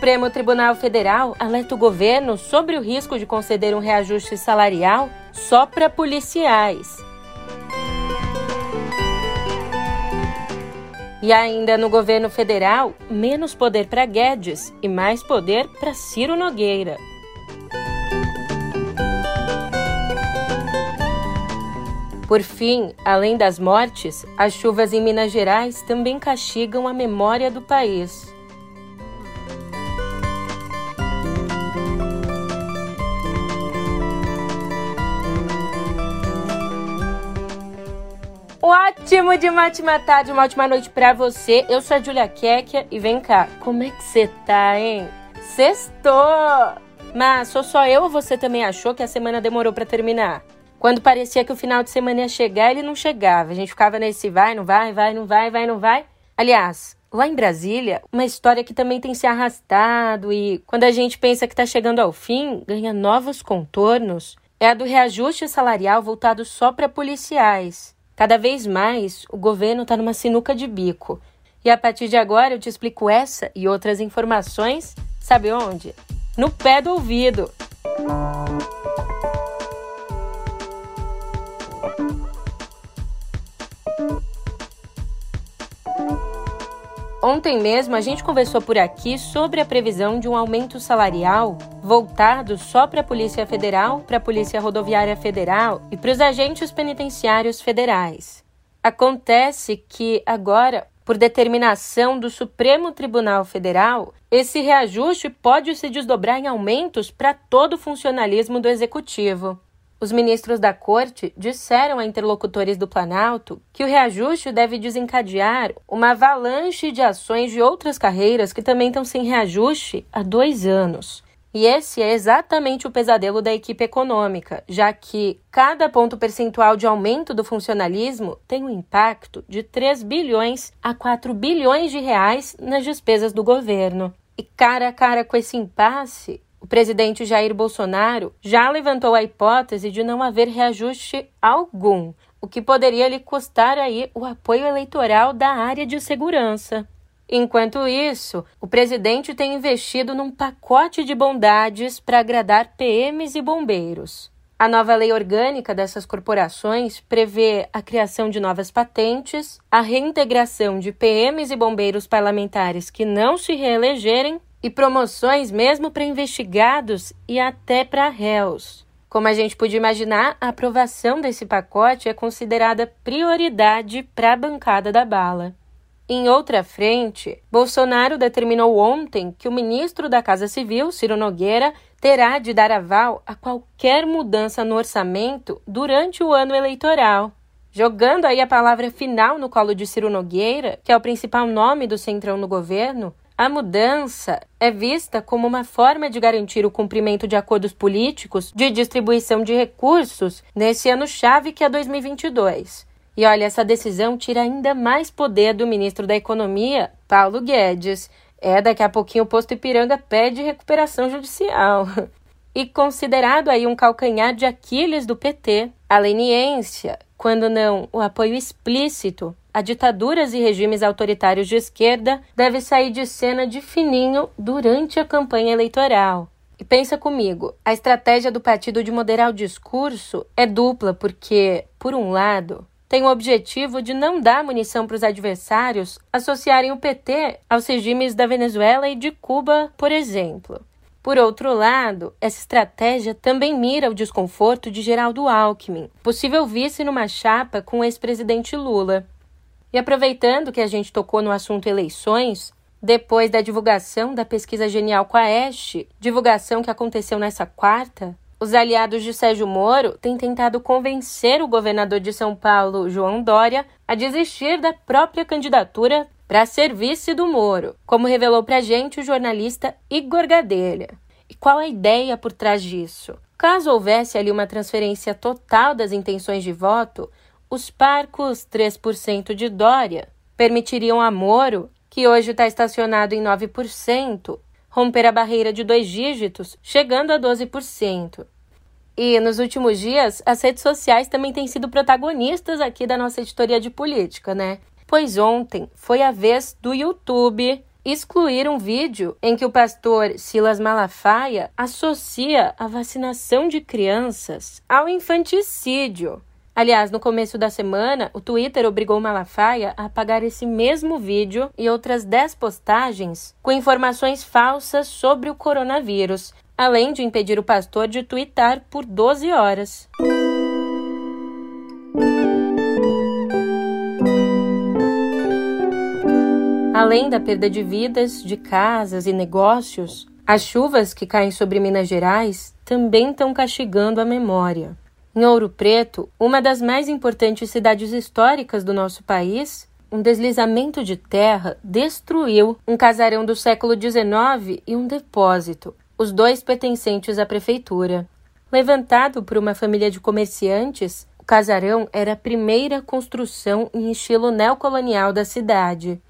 Supremo Tribunal Federal alerta o governo sobre o risco de conceder um reajuste salarial só para policiais. E ainda no governo federal, menos poder para Guedes e mais poder para Ciro Nogueira. Por fim, além das mortes, as chuvas em Minas Gerais também castigam a memória do país. Ótimo de ótima tarde, uma ótima noite para você. Eu sou a Julia Kekia e vem cá, como é que você tá, hein? Sextou! Mas sou só eu ou você também achou que a semana demorou para terminar? Quando parecia que o final de semana ia chegar, ele não chegava. A gente ficava nesse vai, não vai, vai, não vai, vai, não vai. Aliás, lá em Brasília, uma história que também tem se arrastado e quando a gente pensa que está chegando ao fim, ganha novos contornos, é a do reajuste salarial voltado só para policiais. Cada vez mais, o governo está numa sinuca de bico. E a partir de agora eu te explico essa e outras informações, sabe onde? No pé do ouvido. Ontem mesmo a gente conversou por aqui sobre a previsão de um aumento salarial voltado só para a Polícia Federal, para a Polícia Rodoviária Federal e para os agentes penitenciários federais. Acontece que agora, por determinação do Supremo Tribunal Federal, esse reajuste pode se desdobrar em aumentos para todo o funcionalismo do executivo. Os ministros da corte disseram a interlocutores do Planalto que o reajuste deve desencadear uma avalanche de ações de outras carreiras que também estão sem reajuste há dois anos. E esse é exatamente o pesadelo da equipe econômica, já que cada ponto percentual de aumento do funcionalismo tem um impacto de 3 bilhões a 4 bilhões de reais nas despesas do governo. E cara a cara com esse impasse, o presidente Jair Bolsonaro já levantou a hipótese de não haver reajuste algum, o que poderia lhe custar aí o apoio eleitoral da área de segurança. Enquanto isso, o presidente tem investido num pacote de bondades para agradar PMs e bombeiros. A nova lei orgânica dessas corporações prevê a criação de novas patentes, a reintegração de PMs e bombeiros parlamentares que não se reelegerem e promoções mesmo para investigados e até para réus. Como a gente podia imaginar, a aprovação desse pacote é considerada prioridade para a bancada da bala. Em outra frente, Bolsonaro determinou ontem que o ministro da Casa Civil, Ciro Nogueira, terá de dar aval a qualquer mudança no orçamento durante o ano eleitoral. Jogando aí a palavra final no colo de Ciro Nogueira, que é o principal nome do Centrão no governo, a mudança é vista como uma forma de garantir o cumprimento de acordos políticos de distribuição de recursos nesse ano-chave que é 2022. E olha, essa decisão tira ainda mais poder do ministro da Economia, Paulo Guedes. É, daqui a pouquinho o posto Ipiranga pede recuperação judicial. E considerado aí um calcanhar de Aquiles do PT, a leniência, quando não o apoio explícito a ditaduras e regimes autoritários de esquerda deve sair de cena de fininho durante a campanha eleitoral. E pensa comigo, a estratégia do partido de moderar o discurso é dupla, porque, por um lado, tem o objetivo de não dar munição para os adversários associarem o PT aos regimes da Venezuela e de Cuba, por exemplo. Por outro lado, essa estratégia também mira o desconforto de Geraldo Alckmin, possível vice numa chapa com o ex-presidente Lula. E aproveitando que a gente tocou no assunto eleições, depois da divulgação da pesquisa Genial com a Este, divulgação que aconteceu nessa quarta, os aliados de Sérgio Moro têm tentado convencer o governador de São Paulo, João Dória, a desistir da própria candidatura para ser vice do Moro, como revelou para a gente o jornalista Igor Gadelha. E qual a ideia por trás disso? Caso houvesse ali uma transferência total das intenções de voto, os parcos 3% de Dória permitiriam a Moro, que hoje está estacionado em 9%, romper a barreira de dois dígitos, chegando a 12%. E nos últimos dias, as redes sociais também têm sido protagonistas aqui da nossa editoria de política, né? Pois ontem foi a vez do YouTube excluir um vídeo em que o pastor Silas Malafaia associa a vacinação de crianças ao infanticídio. Aliás, no começo da semana, o Twitter obrigou Malafaia a apagar esse mesmo vídeo e outras 10 postagens com informações falsas sobre o coronavírus, além de impedir o pastor de twittar por 12 horas. Além da perda de vidas, de casas e negócios, as chuvas que caem sobre Minas Gerais também estão castigando a memória. Em Ouro Preto, uma das mais importantes cidades históricas do nosso país, um deslizamento de terra destruiu um casarão do século XIX e um depósito, os dois pertencentes à prefeitura. Levantado por uma família de comerciantes, o casarão era a primeira construção em estilo neocolonial da cidade.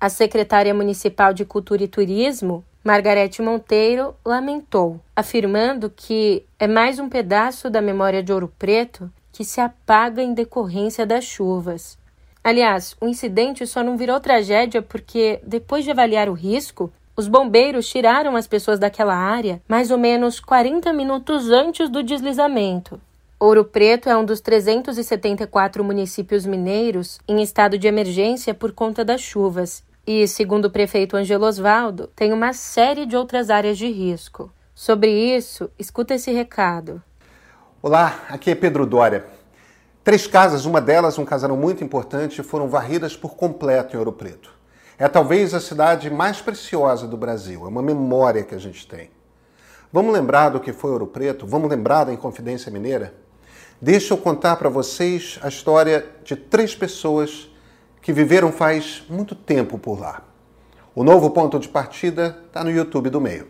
A secretária municipal de Cultura e Turismo, Margarete Monteiro lamentou, afirmando que é mais um pedaço da memória de Ouro Preto que se apaga em decorrência das chuvas. Aliás, o incidente só não virou tragédia porque, depois de avaliar o risco, os bombeiros tiraram as pessoas daquela área mais ou menos 40 minutos antes do deslizamento. Ouro Preto é um dos 374 municípios mineiros em estado de emergência por conta das chuvas e, segundo o prefeito Angelo Osvaldo, tem uma série de outras áreas de risco. Sobre isso, escuta esse recado. Olá, aqui é Pedro Dória. Três casas, uma delas um casarão muito importante, foram varridas por completo em Ouro Preto. É talvez a cidade mais preciosa do Brasil, é uma memória que a gente tem. Vamos lembrar do que foi Ouro Preto? Vamos lembrar da Inconfidência Mineira? Deixa eu contar para vocês a história de três pessoas que viveram faz muito tempo por lá. O novo ponto de partida está no YouTube do meio.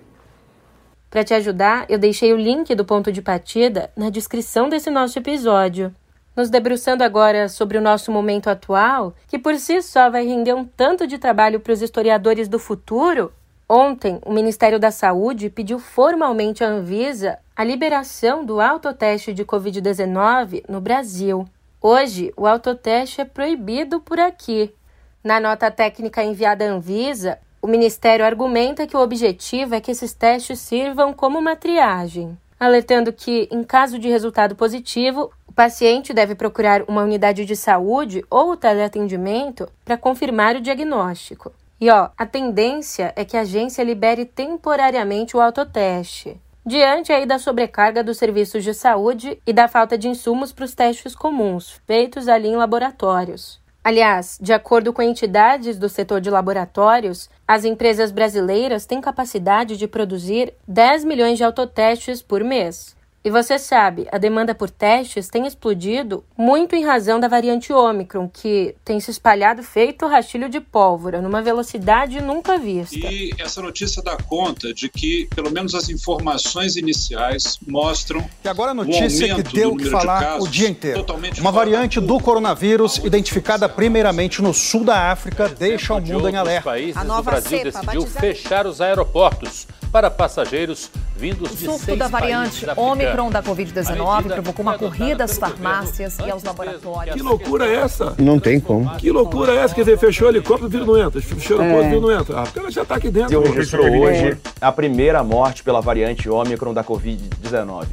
Para te ajudar, eu deixei o link do ponto de partida na descrição desse nosso episódio. Nos debruçando agora sobre o nosso momento atual, que por si só vai render um tanto de trabalho para os historiadores do futuro, ontem o Ministério da Saúde pediu formalmente à Anvisa a liberação do autoteste de Covid-19 no Brasil. Hoje, o autoteste é proibido por aqui. Na nota técnica enviada à Anvisa, o Ministério argumenta que o objetivo é que esses testes sirvam como uma triagem, alertando que, em caso de resultado positivo, o paciente deve procurar uma unidade de saúde ou teleatendimento para confirmar o diagnóstico. E ó, a tendência é que a agência libere temporariamente o autoteste diante aí da sobrecarga dos serviços de saúde e da falta de insumos para os testes comuns, feitos ali em laboratórios. Aliás, de acordo com entidades do setor de laboratórios, as empresas brasileiras têm capacidade de produzir 10 milhões de autotestes por mês. E você sabe, a demanda por testes tem explodido muito em razão da variante Ômicron, que tem se espalhado feito rastilho de pólvora, numa velocidade nunca vista. E essa notícia dá conta de que, pelo menos as informações iniciais mostram. E agora a notícia que deu o que falar o dia inteiro. Uma variante do coronavírus, identificada primeiramente no sul da África, deixa o mundo em alerta. A nova o Brasil cepa, decidiu fechar os aeroportos para passageiros vindos o de surto da variante Ômicron da Covid-19 provocou uma corrida às farmácias e aos laboratórios. Que loucura é essa? Não tem como. Que loucura é essa? Quer dizer, fechou o helicóptero, o vírus não entra. Fechou o aeroporto, o vírus não entra. Ah, porque ela já está aqui dentro. Registrou hoje a primeira morte pela variante Ômicron da Covid-19.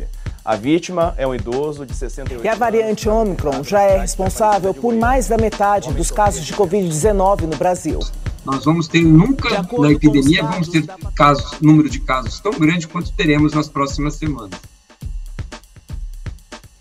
A vítima é um idoso de 68 E a variante Ômicron já é responsável por mais da metade dos casos de Covid-19 no Brasil. Nós vamos ter nunca na epidemia vamos ter casos, número de casos tão grande quanto teremos nas próximas semanas.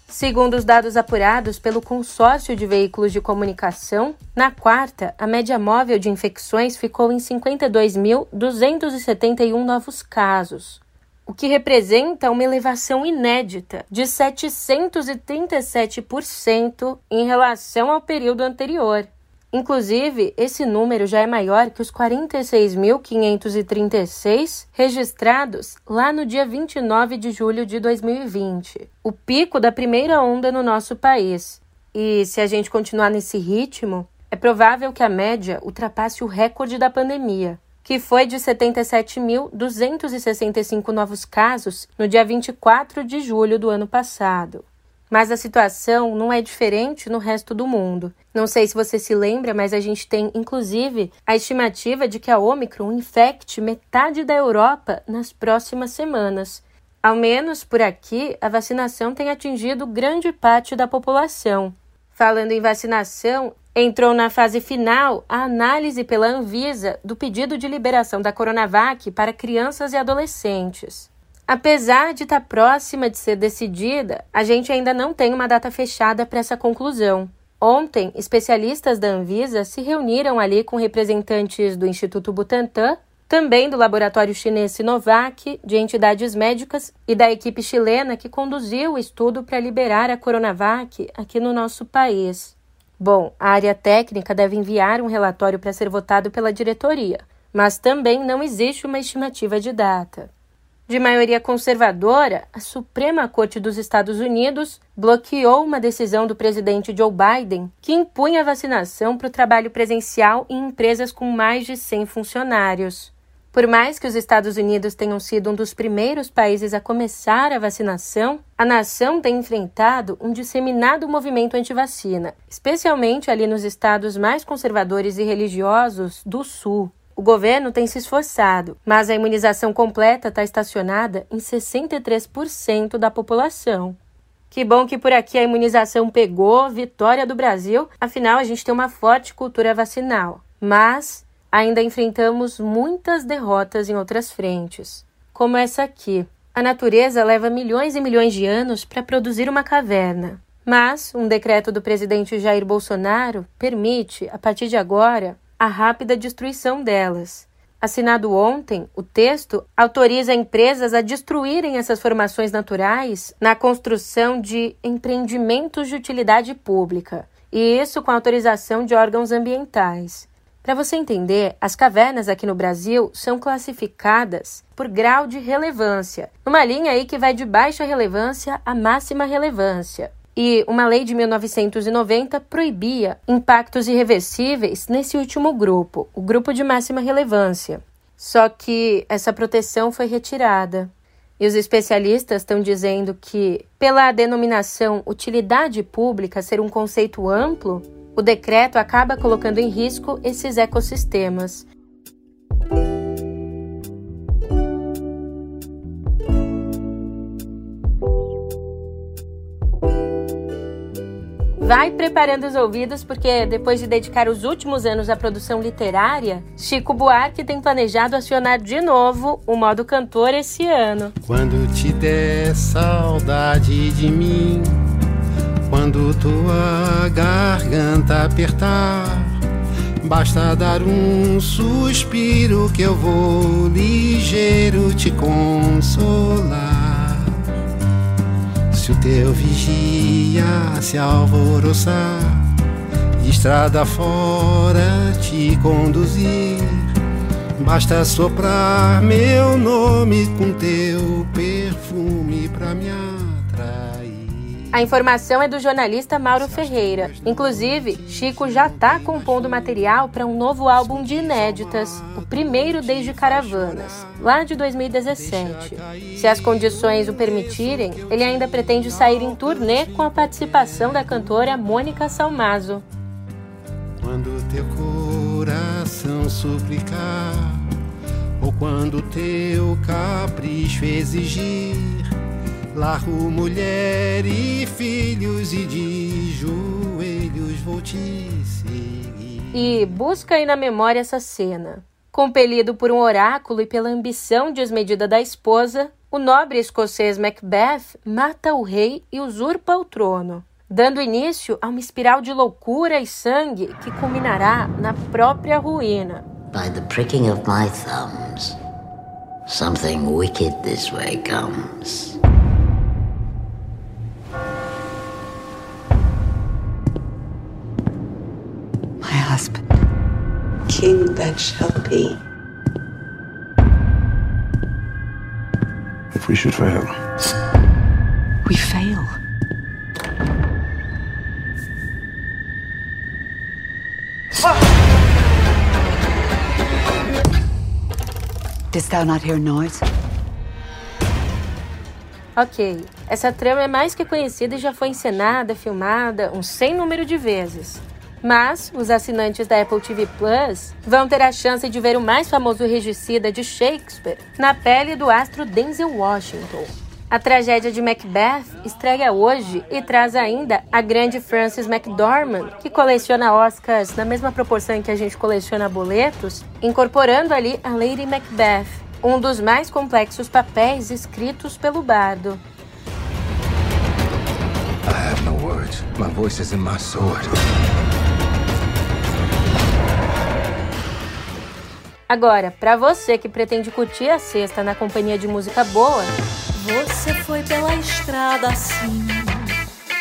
Segundo os dados apurados pelo consórcio de veículos de comunicação, na quarta, a média móvel de infecções ficou em 52.271 novos casos, o que representa uma elevação inédita de 737% em relação ao período anterior. Inclusive, esse número já é maior que os 46.536 registrados lá no dia 29 de julho de 2020, o pico da primeira onda no nosso país. E se a gente continuar nesse ritmo, é provável que a média ultrapasse o recorde da pandemia, que foi de 77.265 novos casos no dia 24 de julho do ano passado. Mas a situação não é diferente no resto do mundo. Não sei se você se lembra, mas a gente tem inclusive a estimativa de que a Omicron infecte metade da Europa nas próximas semanas. Ao menos por aqui, a vacinação tem atingido grande parte da população. Falando em vacinação, entrou na fase final a análise pela Anvisa do pedido de liberação da Coronavac para crianças e adolescentes. Apesar de estar próxima de ser decidida, a gente ainda não tem uma data fechada para essa conclusão. Ontem, especialistas da Anvisa se reuniram ali com representantes do Instituto Butantan, também do laboratório chinês Sinovac, de entidades médicas e da equipe chilena que conduziu o estudo para liberar a Coronavac aqui no nosso país. Bom, a área técnica deve enviar um relatório para ser votado pela diretoria, mas também não existe uma estimativa de data de maioria conservadora, a Suprema Corte dos Estados Unidos bloqueou uma decisão do presidente Joe Biden que impunha a vacinação para o trabalho presencial em empresas com mais de 100 funcionários. Por mais que os Estados Unidos tenham sido um dos primeiros países a começar a vacinação, a nação tem enfrentado um disseminado movimento anti-vacina, especialmente ali nos estados mais conservadores e religiosos do Sul. O governo tem se esforçado, mas a imunização completa está estacionada em 63% da população. Que bom que por aqui a imunização pegou, vitória do Brasil, afinal a gente tem uma forte cultura vacinal. Mas ainda enfrentamos muitas derrotas em outras frentes, como essa aqui. A natureza leva milhões e milhões de anos para produzir uma caverna. Mas um decreto do presidente Jair Bolsonaro permite, a partir de agora, a rápida destruição delas. Assinado ontem, o texto autoriza empresas a destruírem essas formações naturais na construção de empreendimentos de utilidade pública, e isso com autorização de órgãos ambientais. Para você entender, as cavernas aqui no Brasil são classificadas por grau de relevância, numa linha aí que vai de baixa relevância a máxima relevância e uma lei de 1990 proibia impactos irreversíveis nesse último grupo, o grupo de máxima relevância. Só que essa proteção foi retirada. E os especialistas estão dizendo que, pela denominação utilidade pública ser um conceito amplo, o decreto acaba colocando em risco esses ecossistemas. Vai preparando os ouvidos, porque depois de dedicar os últimos anos à produção literária, Chico Buarque tem planejado acionar de novo o modo cantor esse ano. Quando te der saudade de mim, quando tua garganta apertar, basta dar um suspiro que eu vou ligeiro te consolar se o teu vigia se alvoroçar, estrada fora te conduzir, basta soprar meu nome com teu perfume pra me a informação é do jornalista Mauro Ferreira. Inclusive, Chico já está compondo material para um novo álbum de inéditas, o primeiro desde Caravanas, lá de 2017. Se as condições o permitirem, ele ainda pretende sair em turnê com a participação da cantora Mônica Salmazo. Quando teu coração suplicar, ou quando teu capricho exigir Largo mulher e filhos e de joelhos vou te seguir. E busca aí na memória essa cena. Compelido por um oráculo e pela ambição desmedida da esposa, o nobre escocês Macbeth mata o rei e usurpa o trono, dando início a uma espiral de loucura e sangue que culminará na própria ruína. By the pricking of my thumbs, something wicked this way comes. Husband. King that shall be. If we should fail, we fail. Didst thou not hear noise? Ok, essa trama é mais que conhecida e já foi encenada, filmada um sem número de vezes. Mas os assinantes da Apple TV Plus vão ter a chance de ver o mais famoso regicida de Shakespeare na pele do astro Denzel Washington. A tragédia de Macbeth estreia hoje e traz ainda a grande Frances McDormand, que coleciona Oscars na mesma proporção que a gente coleciona boletos, incorporando ali a Lady Macbeth, um dos mais complexos papéis escritos pelo bardo. I have no words. My voice is in my sword. Agora, para você que pretende curtir a sexta na companhia de música boa, você foi pela estrada assim,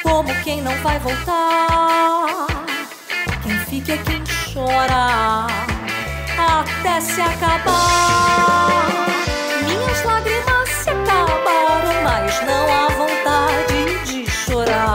como quem não vai voltar. Quem fica é quem chora, até se acabar. Minhas lágrimas se acabaram, mas não há vontade de chorar.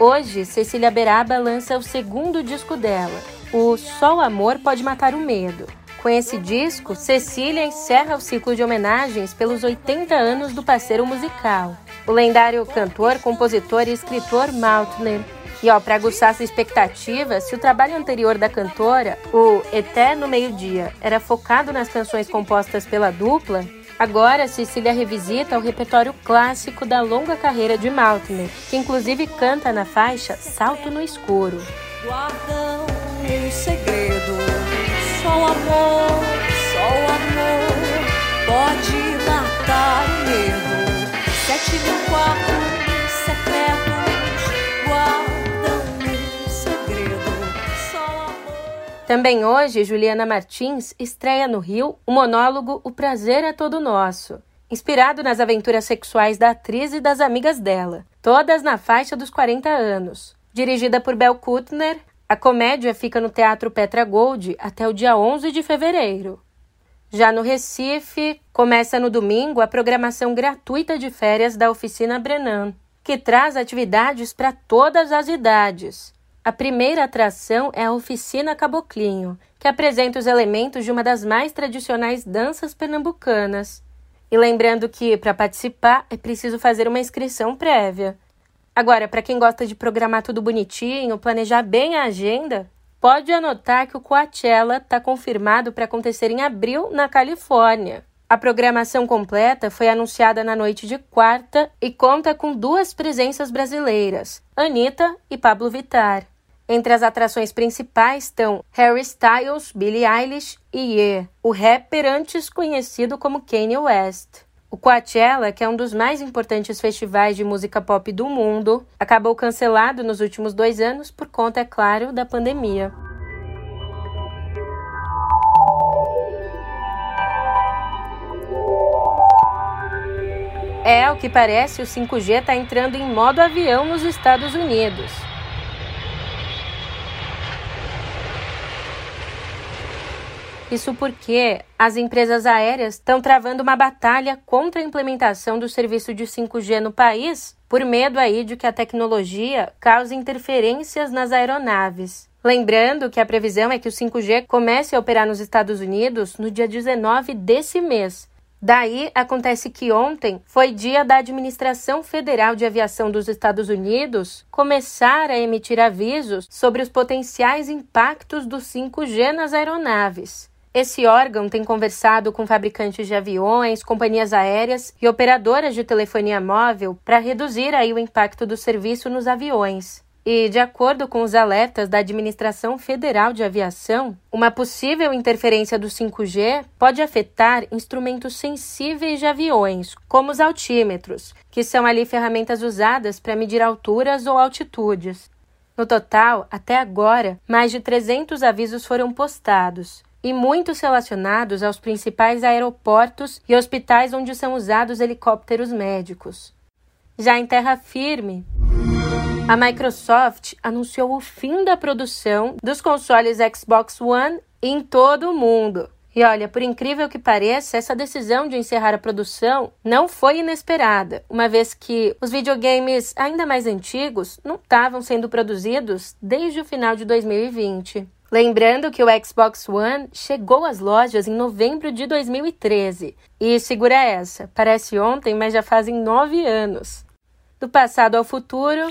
Hoje, Cecília Beraba lança o segundo disco dela, o Só o Amor Pode Matar o Medo com esse disco, Cecília encerra o ciclo de homenagens pelos 80 anos do parceiro musical, o lendário cantor, compositor e escritor Maltner. E ó, para aguçar essa expectativa, se o trabalho anterior da cantora, o Eterno Meio-Dia, era focado nas canções compostas pela dupla, agora Cecília revisita o repertório clássico da longa carreira de Maltner, que inclusive canta na faixa Salto no Escuro. Guardam um segredo só o amor, só o amor pode matar o medo. Sete mil Também hoje, Juliana Martins estreia no Rio o monólogo O Prazer é Todo Nosso. Inspirado nas aventuras sexuais da atriz e das amigas dela, todas na faixa dos 40 anos. Dirigida por Bel Kutner, a comédia fica no Teatro Petra Gold até o dia 11 de fevereiro. Já no Recife, começa no domingo a programação gratuita de férias da Oficina Brenan, que traz atividades para todas as idades. A primeira atração é a Oficina Caboclinho, que apresenta os elementos de uma das mais tradicionais danças pernambucanas. E lembrando que, para participar, é preciso fazer uma inscrição prévia. Agora, para quem gosta de programar tudo bonitinho, planejar bem a agenda, pode anotar que o Coachella está confirmado para acontecer em abril na Califórnia. A programação completa foi anunciada na noite de quarta e conta com duas presenças brasileiras, Anitta e Pablo Vittar. Entre as atrações principais estão Harry Styles, Billie Eilish e Ye, o rapper antes conhecido como Kanye West. O Coachella, que é um dos mais importantes festivais de música pop do mundo, acabou cancelado nos últimos dois anos por conta, é claro, da pandemia. É, o que parece, o 5G está entrando em modo avião nos Estados Unidos. Isso porque as empresas aéreas estão travando uma batalha contra a implementação do serviço de 5G no país, por medo aí de que a tecnologia cause interferências nas aeronaves. Lembrando que a previsão é que o 5G comece a operar nos Estados Unidos no dia 19 desse mês. Daí acontece que ontem foi dia da Administração Federal de Aviação dos Estados Unidos começar a emitir avisos sobre os potenciais impactos do 5G nas aeronaves. Esse órgão tem conversado com fabricantes de aviões, companhias aéreas e operadoras de telefonia móvel para reduzir aí o impacto do serviço nos aviões. E, de acordo com os alertas da Administração Federal de Aviação, uma possível interferência do 5G pode afetar instrumentos sensíveis de aviões, como os altímetros, que são ali ferramentas usadas para medir alturas ou altitudes. No total, até agora, mais de 300 avisos foram postados, e muitos relacionados aos principais aeroportos e hospitais onde são usados helicópteros médicos. Já em terra firme, a Microsoft anunciou o fim da produção dos consoles Xbox One em todo o mundo. E olha, por incrível que pareça, essa decisão de encerrar a produção não foi inesperada, uma vez que os videogames ainda mais antigos não estavam sendo produzidos desde o final de 2020. Lembrando que o Xbox One chegou às lojas em novembro de 2013. E segura essa, parece ontem, mas já fazem nove anos. Do passado ao futuro,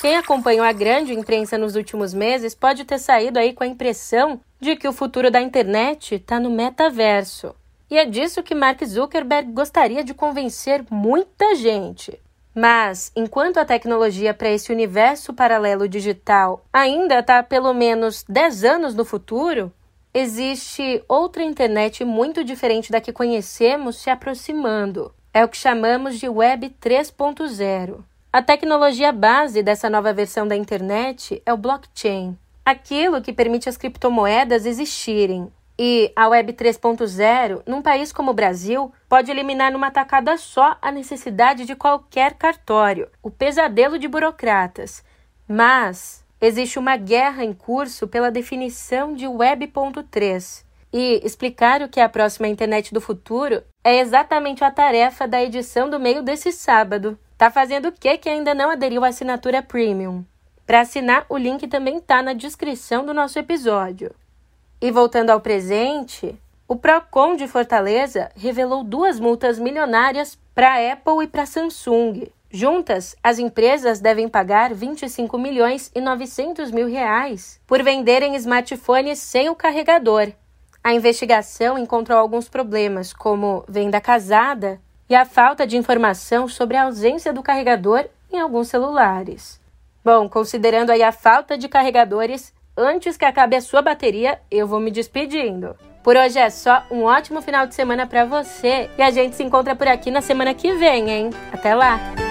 quem acompanhou a grande imprensa nos últimos meses pode ter saído aí com a impressão de que o futuro da internet está no metaverso. E é disso que Mark Zuckerberg gostaria de convencer muita gente. Mas, enquanto a tecnologia para esse universo paralelo digital ainda está pelo menos 10 anos no futuro, existe outra internet muito diferente da que conhecemos se aproximando. É o que chamamos de Web 3.0. A tecnologia base dessa nova versão da internet é o blockchain, aquilo que permite as criptomoedas existirem, e a Web 3.0, num país como o Brasil, pode eliminar numa tacada só a necessidade de qualquer cartório, o pesadelo de burocratas. Mas existe uma guerra em curso pela definição de Web.3. E explicar o que é a próxima internet do futuro é exatamente a tarefa da edição do meio desse sábado. Tá fazendo o que que ainda não aderiu à assinatura Premium? Para assinar, o link também está na descrição do nosso episódio. E voltando ao presente, o Procon de Fortaleza revelou duas multas milionárias para a Apple e para a Samsung. Juntas, as empresas devem pagar 25 milhões e 900 mil reais por venderem smartphones sem o carregador. A investigação encontrou alguns problemas, como venda casada e a falta de informação sobre a ausência do carregador em alguns celulares. Bom, considerando aí a falta de carregadores, antes que acabe a sua bateria, eu vou me despedindo. Por hoje é só, um ótimo final de semana para você e a gente se encontra por aqui na semana que vem, hein? Até lá!